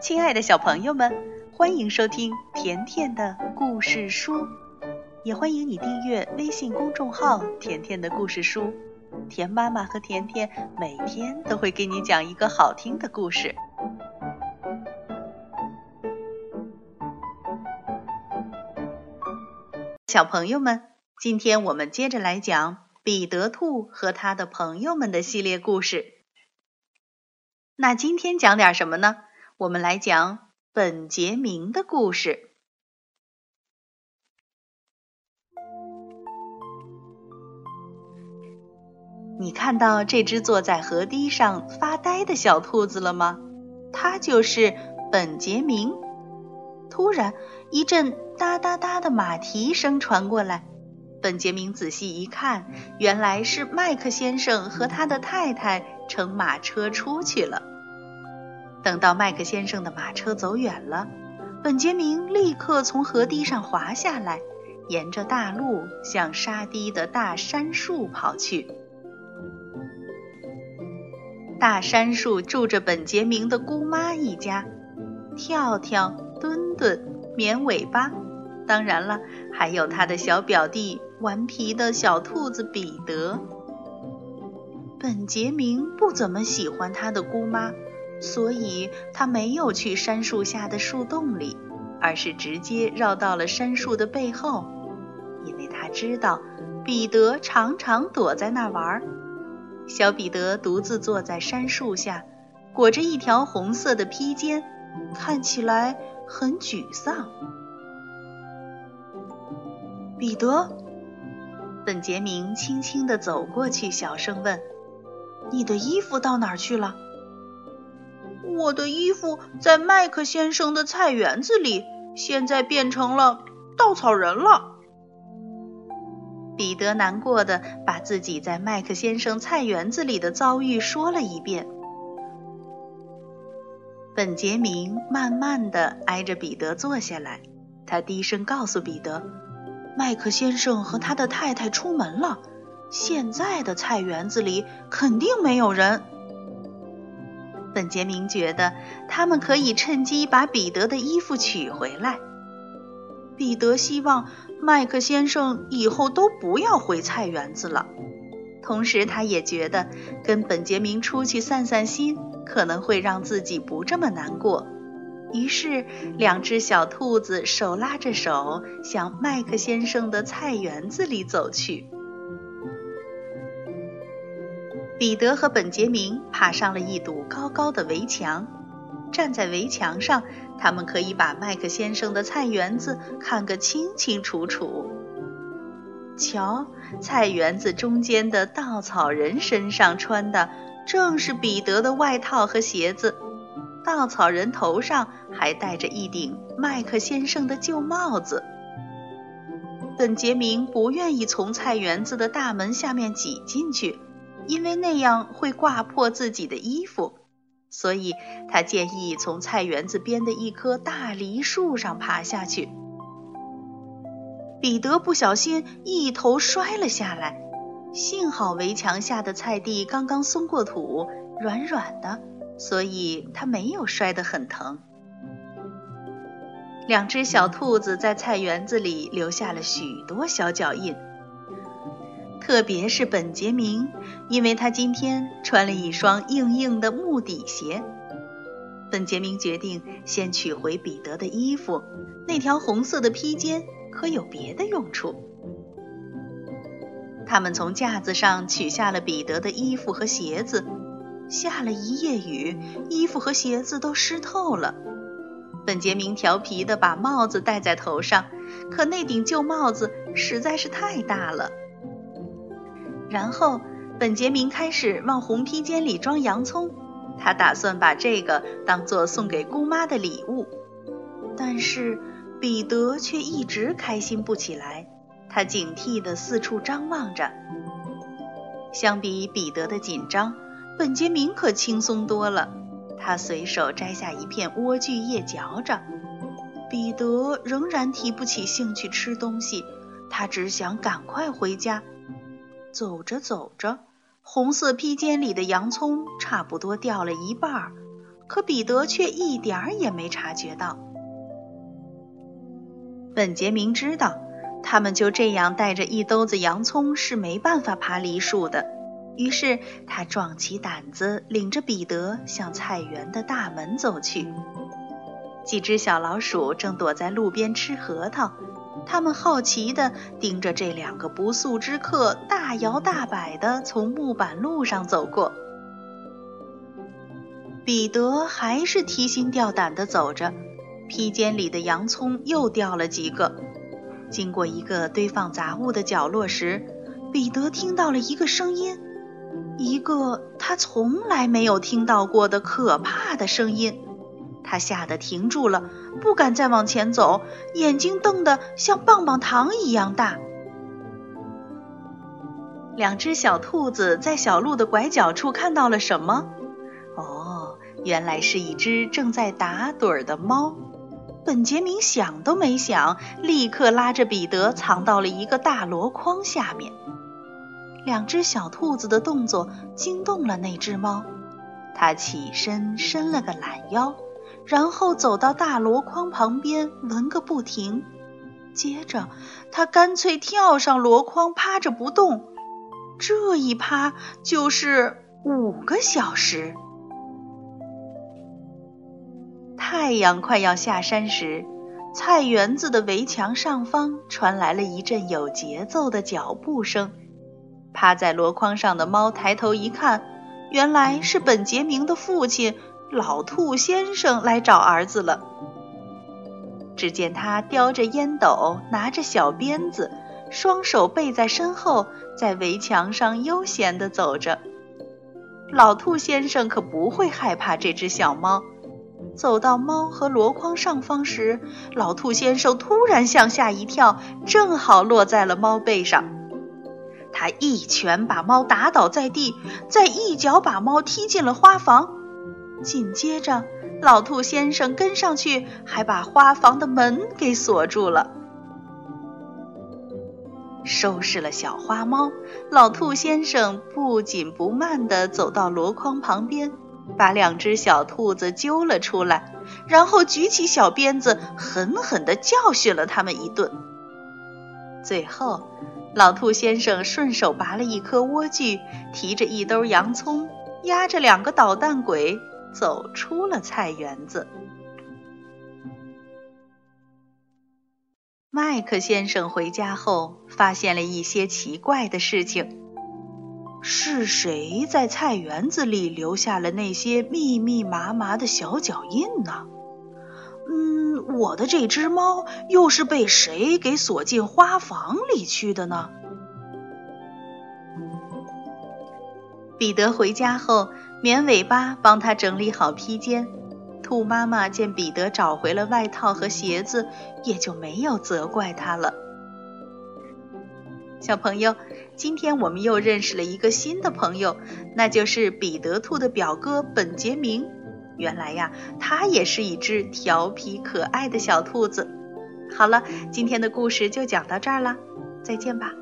亲爱的小朋友们，欢迎收听甜甜的故事书，也欢迎你订阅微信公众号“甜甜的故事书”。甜妈妈和甜甜每天都会给你讲一个好听的故事。小朋友们，今天我们接着来讲彼得兔和他的朋友们的系列故事。那今天讲点什么呢？我们来讲本杰明的故事。你看到这只坐在河堤上发呆的小兔子了吗？它就是本杰明。突然，一阵哒哒哒的马蹄声传过来。本杰明仔细一看，原来是麦克先生和他的太太乘马车出去了。等到麦克先生的马车走远了，本杰明立刻从河堤上滑下来，沿着大路向沙堤的大杉树跑去。大杉树住着本杰明的姑妈一家，跳跳、墩墩、绵尾巴，当然了，还有他的小表弟顽皮的小兔子彼得。本杰明不怎么喜欢他的姑妈。所以他没有去杉树下的树洞里，而是直接绕到了杉树的背后，因为他知道彼得常常躲在那儿玩。小彼得独自坐在杉树下，裹着一条红色的披肩，看起来很沮丧。彼得，本杰明轻轻地走过去，小声问：“你的衣服到哪儿去了？”我的衣服在麦克先生的菜园子里，现在变成了稻草人了。彼得难过的把自己在麦克先生菜园子里的遭遇说了一遍。本杰明慢慢的挨着彼得坐下来，他低声告诉彼得：“麦克先生和他的太太出门了，现在的菜园子里肯定没有人。”本杰明觉得他们可以趁机把彼得的衣服取回来。彼得希望麦克先生以后都不要回菜园子了，同时他也觉得跟本杰明出去散散心可能会让自己不这么难过。于是，两只小兔子手拉着手向麦克先生的菜园子里走去。彼得和本杰明爬上了一堵高高的围墙，站在围墙上，他们可以把麦克先生的菜园子看个清清楚楚。瞧，菜园子中间的稻草人身上穿的正是彼得的外套和鞋子，稻草人头上还戴着一顶麦克先生的旧帽子。本杰明不愿意从菜园子的大门下面挤进去。因为那样会挂破自己的衣服，所以他建议从菜园子边的一棵大梨树上爬下去。彼得不小心一头摔了下来，幸好围墙下的菜地刚刚松过土，软软的，所以他没有摔得很疼。两只小兔子在菜园子里留下了许多小脚印。特别是本杰明，因为他今天穿了一双硬硬的木底鞋。本杰明决定先取回彼得的衣服，那条红色的披肩可有别的用处。他们从架子上取下了彼得的衣服和鞋子。下了一夜雨，衣服和鞋子都湿透了。本杰明调皮地把帽子戴在头上，可那顶旧帽子实在是太大了。然后，本杰明开始往红披肩里装洋葱，他打算把这个当做送给姑妈的礼物。但是彼得却一直开心不起来，他警惕地四处张望着。相比彼得的紧张，本杰明可轻松多了。他随手摘下一片莴苣叶嚼着。彼得仍然提不起兴趣吃东西，他只想赶快回家。走着走着，红色披肩里的洋葱差不多掉了一半儿，可彼得却一点儿也没察觉到。本杰明知道，他们就这样带着一兜子洋葱是没办法爬梨树的，于是他壮起胆子，领着彼得向菜园的大门走去。几只小老鼠正躲在路边吃核桃，他们好奇地盯着这两个不速之客大摇大摆地从木板路上走过。彼得还是提心吊胆地走着，披肩里的洋葱又掉了几个。经过一个堆放杂物的角落时，彼得听到了一个声音，一个他从来没有听到过的可怕的声音。他吓得停住了，不敢再往前走，眼睛瞪得像棒棒糖一样大。两只小兔子在小路的拐角处看到了什么？哦，原来是一只正在打盹的猫。本杰明想都没想，立刻拉着彼得藏到了一个大箩筐下面。两只小兔子的动作惊动了那只猫，它起身伸了个懒腰。然后走到大箩筐旁边闻个不停，接着他干脆跳上箩筐，趴着不动。这一趴就是五个小时。太阳快要下山时，菜园子的围墙上方传来了一阵有节奏的脚步声。趴在箩筐上的猫抬头一看，原来是本杰明的父亲。老兔先生来找儿子了。只见他叼着烟斗，拿着小鞭子，双手背在身后，在围墙上悠闲地走着。老兔先生可不会害怕这只小猫。走到猫和箩筐上方时，老兔先生突然向下一跳，正好落在了猫背上。他一拳把猫打倒在地，再一脚把猫踢进了花房。紧接着，老兔先生跟上去，还把花房的门给锁住了。收拾了小花猫，老兔先生不紧不慢地走到箩筐旁边，把两只小兔子揪了出来，然后举起小鞭子，狠狠地教训了他们一顿。最后，老兔先生顺手拔了一颗莴苣，提着一兜洋葱，押着两个捣蛋鬼。走出了菜园子。麦克先生回家后，发现了一些奇怪的事情。是谁在菜园子里留下了那些密密麻麻的小脚印呢？嗯，我的这只猫又是被谁给锁进花房里去的呢？彼得回家后。绵尾巴帮他整理好披肩，兔妈妈见彼得找回了外套和鞋子，也就没有责怪他了。小朋友，今天我们又认识了一个新的朋友，那就是彼得兔的表哥本杰明。原来呀，他也是一只调皮可爱的小兔子。好了，今天的故事就讲到这儿了，再见吧。